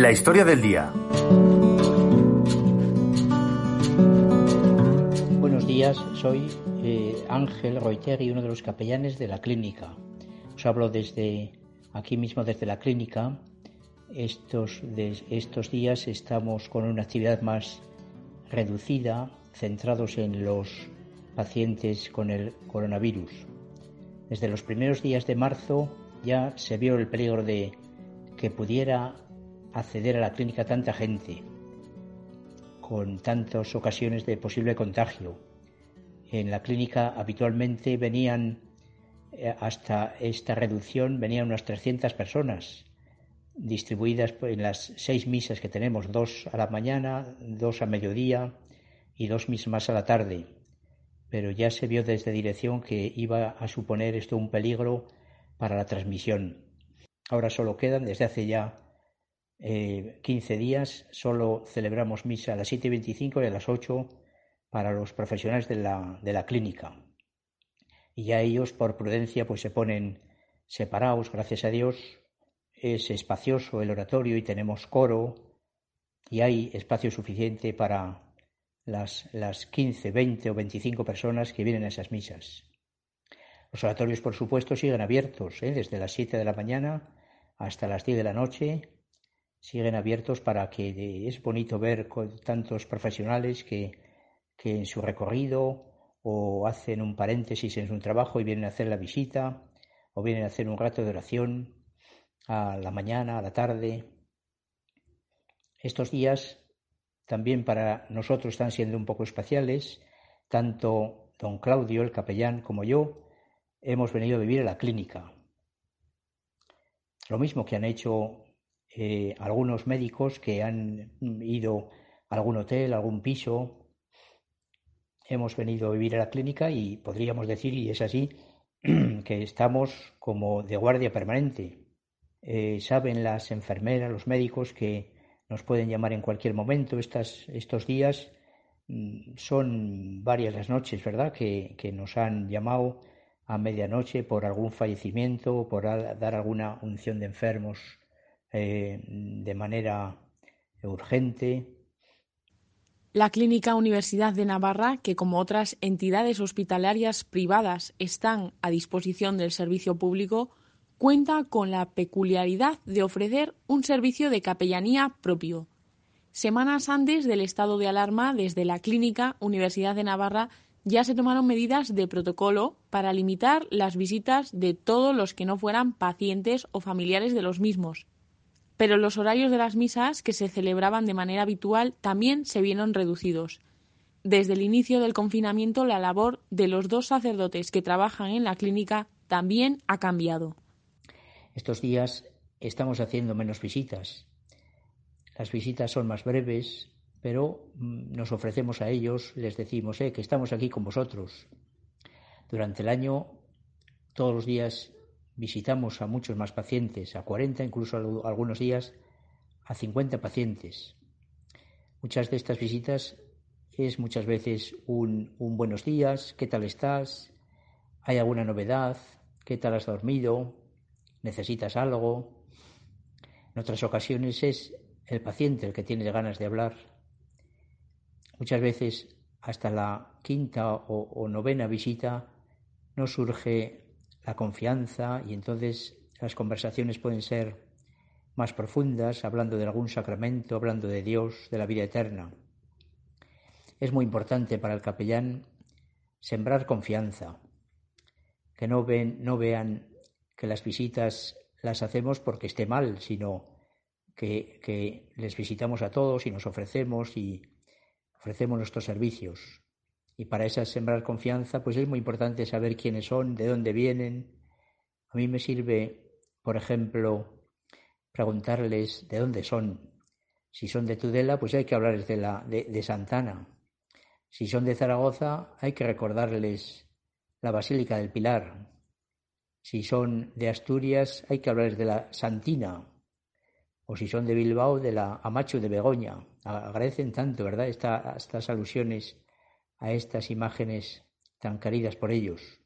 La historia del día. Buenos días, soy eh, Ángel Roiteri, uno de los capellanes de la clínica. Os hablo desde aquí mismo, desde la clínica. Estos, de, estos días estamos con una actividad más reducida, centrados en los pacientes con el coronavirus. Desde los primeros días de marzo ya se vio el peligro de que pudiera acceder a la clínica tanta gente, con tantas ocasiones de posible contagio. En la clínica habitualmente venían, eh, hasta esta reducción, venían unas 300 personas, distribuidas en las seis misas que tenemos, dos a la mañana, dos a mediodía y dos mismas a la tarde. Pero ya se vio desde dirección que iba a suponer esto un peligro para la transmisión. Ahora solo quedan, desde hace ya 15 eh, días, solo celebramos misa a las 7 y 25 y a las 8 para los profesionales de la, de la clínica. Y ya ellos, por prudencia, pues se ponen separados, gracias a Dios. Es espacioso el oratorio y tenemos coro y hay espacio suficiente para las, las 15, 20 o 25 personas que vienen a esas misas. Los oratorios, por supuesto, siguen abiertos ¿eh? desde las 7 de la mañana hasta las 10 de la noche. Siguen abiertos para que es bonito ver con tantos profesionales que, que en su recorrido o hacen un paréntesis en su trabajo y vienen a hacer la visita o vienen a hacer un rato de oración a la mañana, a la tarde. Estos días también para nosotros están siendo un poco especiales. Tanto don Claudio, el capellán, como yo hemos venido a vivir en la clínica. Lo mismo que han hecho eh, algunos médicos que han ido a algún hotel, a algún piso. Hemos venido a vivir en la clínica y podríamos decir, y es así, que estamos como de guardia permanente. Eh, saben las enfermeras, los médicos que nos pueden llamar en cualquier momento. Estas, estos días mm, son varias las noches, ¿verdad?, que, nos han llamado a medianoche por algún fallecimiento, o por dar alguna unción de enfermos eh, de manera urgente. La Clínica Universidad de Navarra, que como otras entidades hospitalarias privadas están a disposición del servicio público, cuenta con la peculiaridad de ofrecer un servicio de capellanía propio. Semanas antes del estado de alarma, desde la Clínica Universidad de Navarra ya se tomaron medidas de protocolo para limitar las visitas de todos los que no fueran pacientes o familiares de los mismos. Pero los horarios de las misas que se celebraban de manera habitual también se vieron reducidos. Desde el inicio del confinamiento, la labor de los dos sacerdotes que trabajan en la clínica también ha cambiado. Estos días estamos haciendo menos visitas. Las visitas son más breves, pero mm, nos ofrecemos a ellos, les decimos eh, que estamos aquí con vosotros. Durante el año, todos los días visitamos a muchos más pacientes, a 40, incluso algunos días a 50 pacientes. Muchas de estas visitas es muchas veces un, buenos días, ¿qué tal estás? ¿Hay alguna novedad? ¿Qué tal has dormido? necesitas algo. En otras ocasiones es el paciente el que tiene ganas de hablar. Muchas veces hasta la quinta o, novena visita no surge la confianza y entonces las conversaciones pueden ser más profundas, hablando de algún sacramento, hablando de Dios, de la vida eterna. Es muy importante para el capellán sembrar confianza, que no, ven, no vean que las visitas las hacemos porque esté mal, sino que, les visitamos a todos y nos ofrecemos y ofrecemos nuestros servicios. Y para esa sembrar confianza, pues es muy importante saber quiénes son, de dónde vienen. A mí me sirve, por ejemplo, preguntarles de dónde son. Si son de Tudela, pues hay que hablarles de, la, de, de Santana. Si son de Zaragoza, hay que recordarles la Basílica del Pilar, si son de Asturias, hay que hablarles de la Santina. O si son de Bilbao, de la Amacho de Begoña. Agradecen tanto, ¿verdad?, estas alusiones a estas imágenes tan queridas por ellos.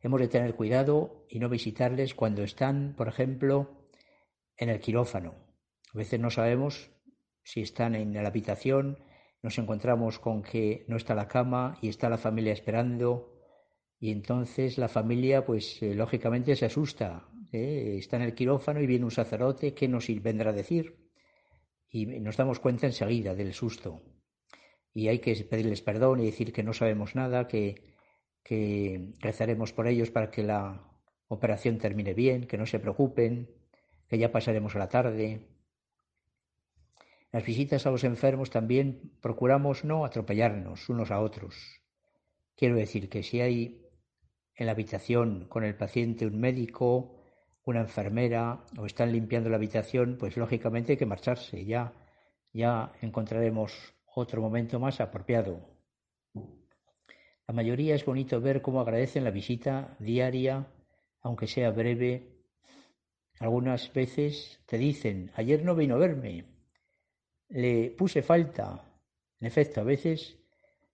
Hemos de tener cuidado y no visitarles cuando están, por ejemplo, en el quirófano. veces no sabemos si están en la habitación, nos encontramos con que no está la cama y está la familia esperando y entonces la familia pues eh, lógicamente se asusta. ¿eh? Está en el quirófano y viene un sacerdote, ¿qué nos vendrá a decir? Y nos damos cuenta enseguida del susto. Y hay que pedirles perdón y decir que no sabemos nada, que, que rezaremos por ellos para que la operación termine bien, que no se preocupen, que ya pasaremos a la tarde. Las visitas a los enfermos también procuramos no atropellarnos unos a otros. Quiero decir que si hay en la habitación con el paciente un médico, una enfermera o están limpiando la habitación, pues lógicamente hay que marcharse. Ya, ya encontraremos otro momento más apropiado. La mayoría es bonito ver cómo agradecen la visita diaria, aunque sea breve. Algunas veces te dicen, ayer no vino a verme, le puse falta. En efecto, a veces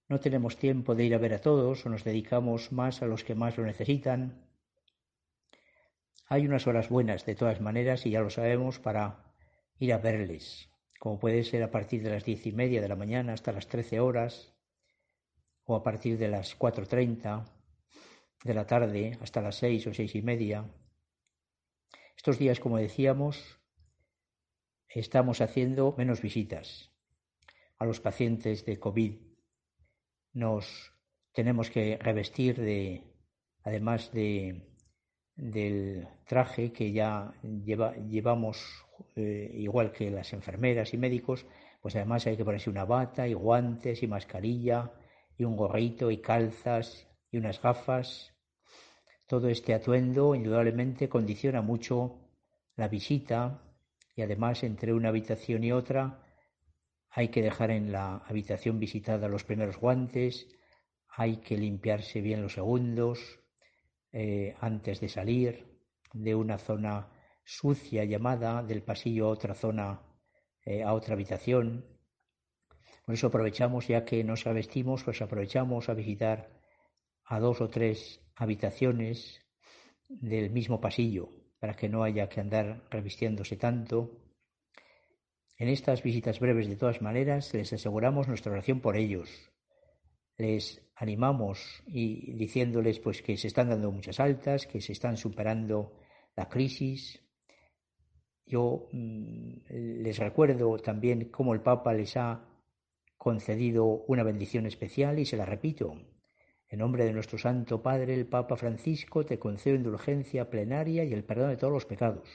no tenemos tiempo de ir a ver a todos o nos dedicamos más a los que más lo necesitan. Hay unas horas buenas, de todas maneras, y ya lo sabemos, para ir a verles, como puede ser a partir de las diez y media de la mañana hasta las trece horas, o a partir de las cuatro treinta de la tarde hasta las seis o seis y media. Estos días, como decíamos, estamos haciendo menos visitas a los pacientes de COVID nos tenemos que revestir de, además de, del traje que ya lleva, llevamos eh, igual que las enfermeras y médicos, pues además hay que ponerse una bata y guantes y mascarilla y un gorrito y calzas y unas gafas. Todo este atuendo indudablemente condiciona mucho la visita y además entre una habitación y otra hay que dejar en la habitación visitada los primeros guantes, hay que limpiarse bien los segundos eh, antes de salir de una zona sucia llamada del pasillo a otra zona, eh, a otra habitación. Por eso aprovechamos, ya que nos vestimos, pues aprovechamos a visitar a dos o tres habitaciones del mismo pasillo, para que no haya que andar revistiéndose tanto en estas visitas breves, de todas maneras, les aseguramos nuestra oración por ellos. Les animamos y diciéndoles pues que se están dando muchas altas, que se están superando la crisis. Yo mm, les recuerdo también cómo el Papa les ha concedido una bendición especial y se la repito. En nombre de nuestro Santo Padre, el Papa Francisco, te concedo indulgencia plenaria y el perdón de todos los pecados.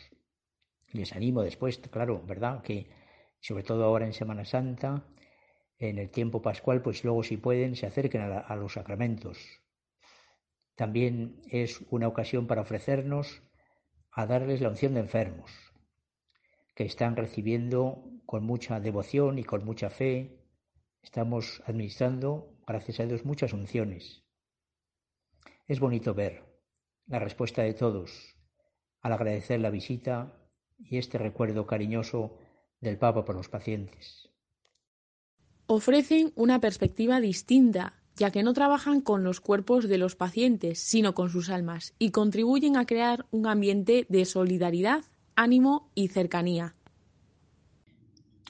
Les animo después, claro, ¿verdad? Que sobre todo ahora en Semana Santa, en el tiempo pascual, pues luego si pueden se acerquen a, los sacramentos. También es una ocasión para ofrecernos a darles la unción de enfermos, que están recibiendo con mucha devoción y con mucha fe. Estamos administrando, gracias a Dios, muchas unciones. Es bonito ver la respuesta de todos al agradecer la visita y este recuerdo cariñoso del Papa por los pacientes. Ofrecen una perspectiva distinta, ya que no trabajan con los cuerpos de los pacientes, sino con sus almas, y contribuyen a crear un ambiente de solidaridad, ánimo y cercanía.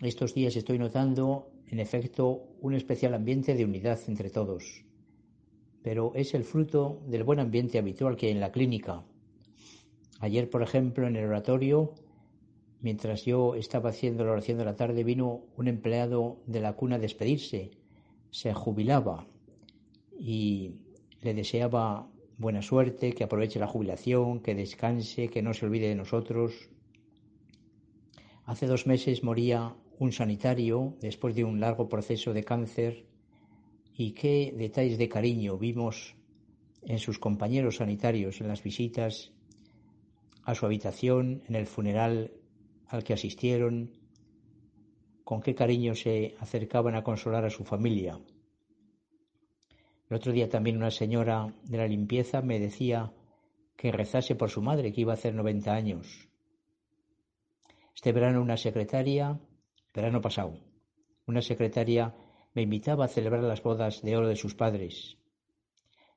Estos días estoy notando, en efecto, un especial ambiente de unidad entre todos, pero es el fruto del buen ambiente habitual que hay en la clínica. Ayer, por ejemplo, en el oratorio Mientras yo estaba haciendo la oración de la tarde, vino un empleado de la cuna a despedirse. Se jubilaba y le deseaba buena suerte, que aproveche la jubilación, que descanse, que no se olvide de nosotros. Hace dos meses moría un sanitario después de un largo proceso de cáncer y qué detalles de cariño vimos en sus compañeros sanitarios, en las visitas a su habitación, en el funeral al que asistieron, con qué cariño se acercaban a consolar a su familia. El otro día también una señora de la limpieza me decía que rezase por su madre, que iba a hacer 90 años. Este verano una secretaria, verano pasado, una secretaria me invitaba a celebrar las bodas de oro de sus padres.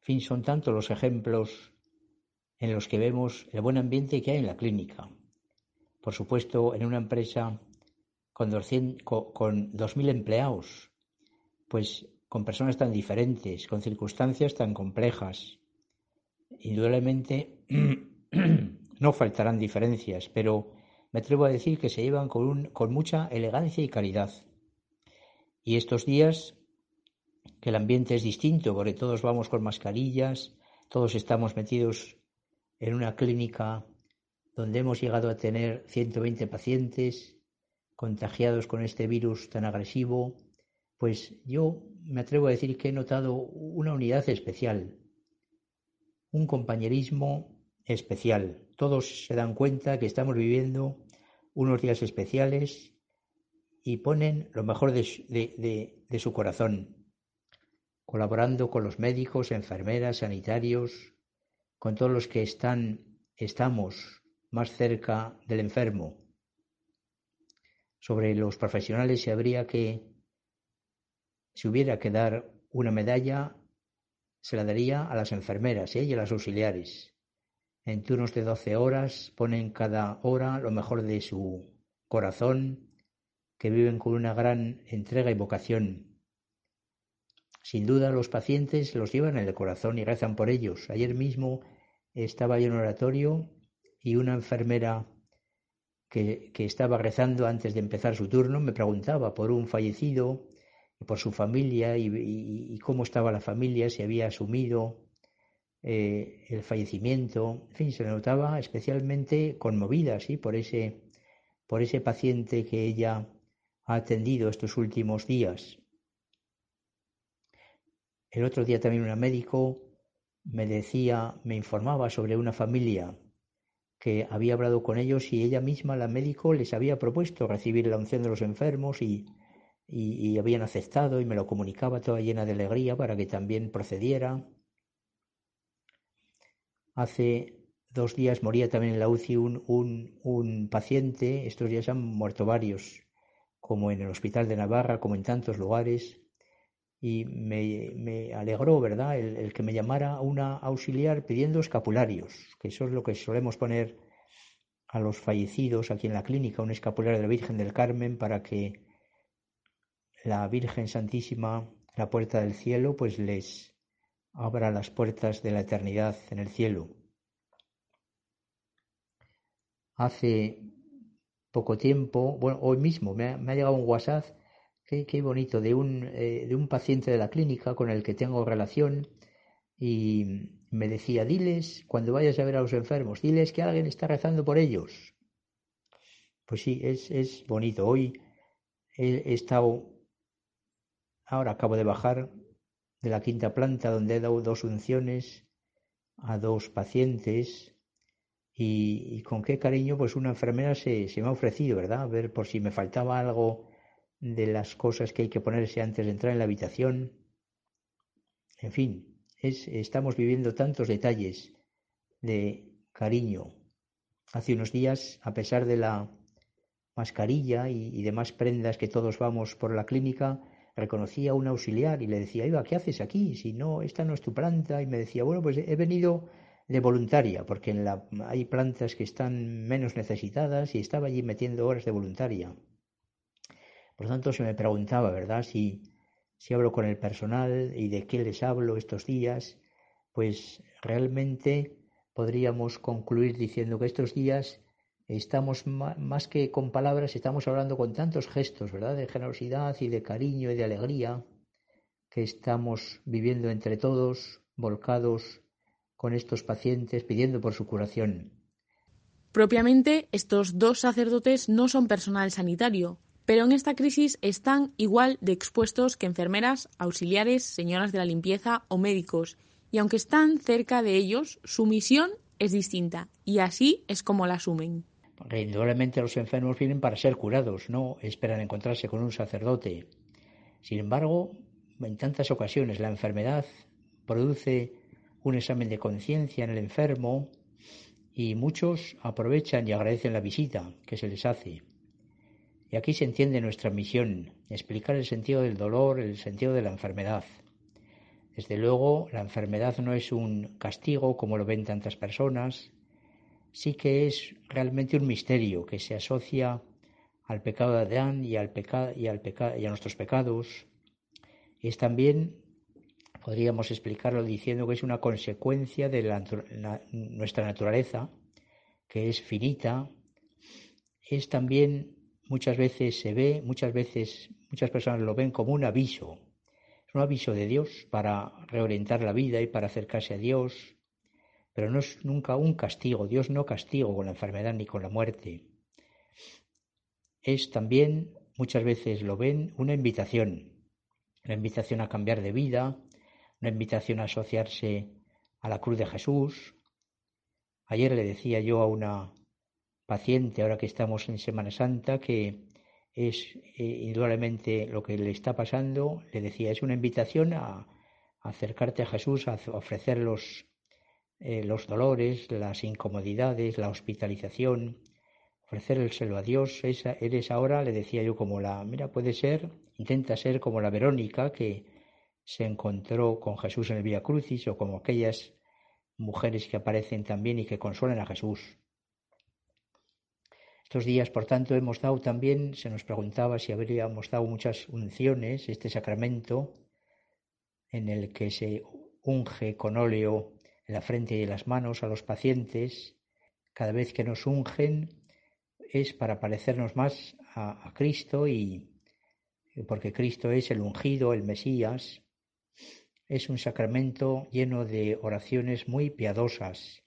Fin, son tantos los ejemplos en los que vemos el buen ambiente que hay en la clínica. Por supuesto, en una empresa con, 200, con 2.000 empleados, pues con personas tan diferentes, con circunstancias tan complejas. Indudablemente no faltarán diferencias, pero me atrevo a decir que se llevan con, un, con mucha elegancia y calidad. Y estos días, que el ambiente es distinto, porque todos vamos con mascarillas, todos estamos metidos en una clínica donde hemos llegado a tener 120 pacientes contagiados con este virus tan agresivo, pues yo me atrevo a decir que he notado una unidad especial, un compañerismo especial. Todos se dan cuenta que estamos viviendo unos días especiales y ponen lo mejor de, su corazón, colaborando con los médicos, enfermeras, sanitarios, con todos los que están, estamos más cerca del enfermo. Sobre los profesionales se habría que, si hubiera que dar una medalla, se la daría a las enfermeras ¿eh? y a las auxiliares. En turnos de doce horas ponen cada hora lo mejor de su corazón que viven con una gran entrega y vocación. Sin duda los pacientes los llevan en el corazón y rezan por ellos. Ayer mismo estaba yo en un oratorio y una enfermera que, estaba rezando antes de empezar su turno me preguntaba por un fallecido, y por su familia y, cómo estaba la familia, si había asumido eh, el fallecimiento. En fin, se notaba especialmente conmovida ¿sí? por, ese, por ese paciente que ella ha atendido estos últimos días. El otro día también un médico me decía, me informaba sobre una familia que había hablado con ellos y ella misma, la médico, les había propuesto recibir la unción de los enfermos y, y, habían aceptado y me lo comunicaba toda llena de alegría para que también procediera. Hace dos días moría también en la UCI un, un, un paciente, estos días han muerto varios, como en el Hospital de Navarra, como en tantos lugares, y me, alegró, ¿verdad?, el, que me llamara una auxiliar pidiendo escapularios, que eso es lo que solemos poner a los fallecidos aquí en la clínica, un escapulario de la Virgen del Carmen para que la Virgen Santísima, la puerta del cielo, pues les abra las puertas de la eternidad en el cielo. Hace poco tiempo, bueno, hoy mismo me ha, llegado un WhatsApp, qué, bonito, de un, eh, de un paciente de la clínica con el que tengo relación y me decía, diles, cuando vayas a ver a los enfermos, diles que alguien está rezando por ellos. Pues sí, es, es bonito. Hoy he, estado, ahora acabo de bajar de la quinta planta donde he dado dos unciones a dos pacientes y, con qué cariño pues una enfermera se, me ha ofrecido, ¿verdad? A ver por si me faltaba algo de las cosas que hay que ponerse antes de entrar en la habitación. En fin, es, estamos viviendo tantos detalles de cariño. Hace unos días, a pesar de la mascarilla y, y demás prendas que todos vamos por la clínica, reconocí a un auxiliar y le decía, Iba, ¿qué haces aquí? Si no, esta no es tu planta. Y me decía, bueno, pues he venido de voluntaria, porque en la, hay plantas que están menos necesitadas y estaba allí metiendo horas de voluntaria. Por lo tanto, se me preguntaba, ¿verdad? Si, si hablo con el personal y de qué les hablo estos días, pues realmente podríamos concluir diciendo que estos días estamos más que con palabras, estamos hablando con tantos gestos, ¿verdad? De generosidad y de cariño y de alegría que estamos viviendo entre todos, volcados con estos pacientes pidiendo por su curación. Propiamente, estos dos sacerdotes no son personal sanitario, pero en esta crisis están igual de expuestos que enfermeras, auxiliares, señoras de la limpieza o médicos, y aunque están cerca de ellos, su misión es distinta, y así es como la asumen. indudablemente los enfermos vienen para ser curados, no esperan encontrarse con un sacerdote. Sin embargo, en tantas ocasiones la enfermedad produce un examen de conciencia en el enfermo y muchos aprovechan y agradecen la visita que se les hace. Y aquí se entiende nuestra misión, explicar el sentido del dolor, el sentido de la enfermedad. Desde luego, la enfermedad no es un castigo como lo ven tantas personas, sí que es realmente un misterio que se asocia al pecado de Adán y, al peca y, a nuestros pecados. Es también, podríamos explicarlo diciendo que es una consecuencia de nuestra naturaleza, que es finita. Es también, muchas veces se ve, muchas veces, muchas personas lo ven como un aviso. Es un aviso de Dios para reorientar la vida y para acercarse a Dios, pero no es nunca un castigo. Dios no castiga con la enfermedad ni con la muerte. Es también, muchas veces lo ven, una invitación. Una invitación a cambiar de vida, una invitación a asociarse a la cruz de Jesús. Ayer le decía yo a una paciente, ahora que estamos en Semana Santa, que es eh, indudablemente lo que le está pasando, le decía, es una invitación a, acercarte a Jesús, a ofrecer los eh, los dolores, las incomodidades, la hospitalización, ofrecérselo a Dios. Esa, eres ahora, le decía yo, como la, mira, puede ser, intenta ser como la Verónica que se encontró con Jesús en el Vía Crucis o como aquellas mujeres que aparecen también y que consuelan a Jesús. Estos días, por tanto, hemos dado también, se nos preguntaba si habríamos dado muchas unciones, este sacramento en el que se unge con óleo en la frente y las manos a los pacientes, cada vez que nos ungen es para parecernos más a, Cristo y porque Cristo es el ungido, el Mesías, es un sacramento lleno de oraciones muy piadosas.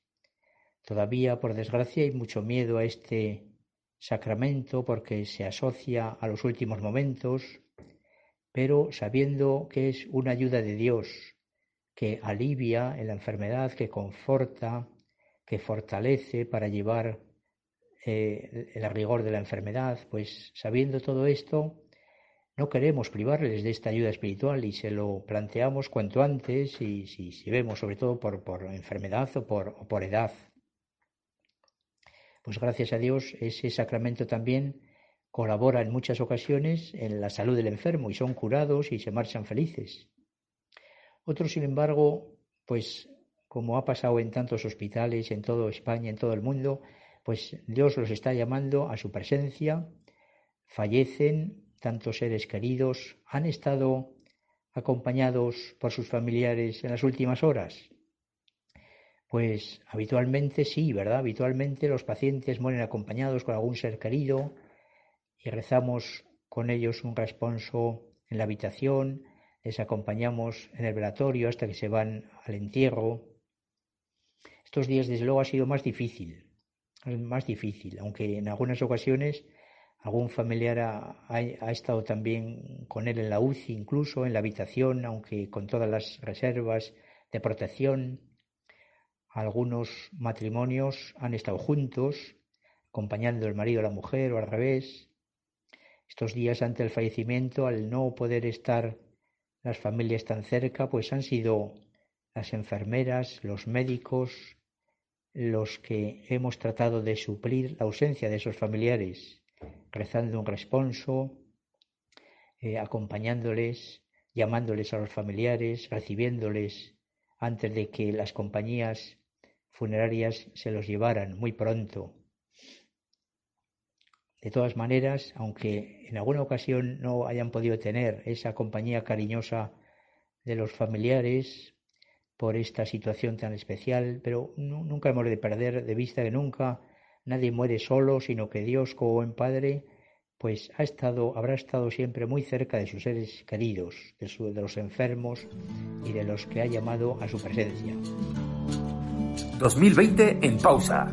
Todavía, por desgracia, hay mucho miedo a este sacramento porque se asocia a los últimos momentos, pero sabiendo que es una ayuda de Dios que alivia en la enfermedad, que conforta, que fortalece para llevar eh, el rigor de la enfermedad, pues sabiendo todo esto, no queremos privarles de esta ayuda espiritual y se lo planteamos cuanto antes y si, vemos sobre todo por, enfermedad o por edad. Pues gracias a Dios ese sacramento también colabora en muchas ocasiones en la salud del enfermo y son curados y se marchan felices. Otros, sin embargo, pues como ha pasado en tantos hospitales, en toda España, en todo el mundo, pues Dios los está llamando a su presencia, fallecen tantos seres queridos, han estado acompañados por sus familiares en las últimas horas. Pues habitualmente sí, ¿verdad? Habitualmente los pacientes mueren acompañados con algún ser querido y rezamos con ellos un responso en la habitación, les acompañamos en el velatorio hasta que se van al entierro. Estos días, desde luego, ha sido más difícil, más difícil, aunque en algunas ocasiones algún familiar ha, estado también con él en la UCI, incluso en la habitación, aunque con todas las reservas de protección. Algunos matrimonios han estado juntos, acompañando el marido a la mujer o al revés. Estos días ante el fallecimiento, al no poder estar las familias tan cerca, pues han sido las enfermeras, los médicos, los que hemos tratado de suplir la ausencia de esos familiares, rezando un responso, eh, acompañándoles, llamándoles a los familiares, recibiéndoles antes de que las compañías funerarias se los llevaran muy pronto de todas maneras, aunque en alguna ocasión no hayan podido tener esa compañía cariñosa de los familiares por esta situación tan especial, pero nunca hemos de perder de vista que nunca nadie muere solo, sino que Dios como buen Padre pues ha estado, habrá estado siempre muy cerca de sus seres queridos, de, de los enfermos y de los que ha llamado a su presencia. 2020 en pausa.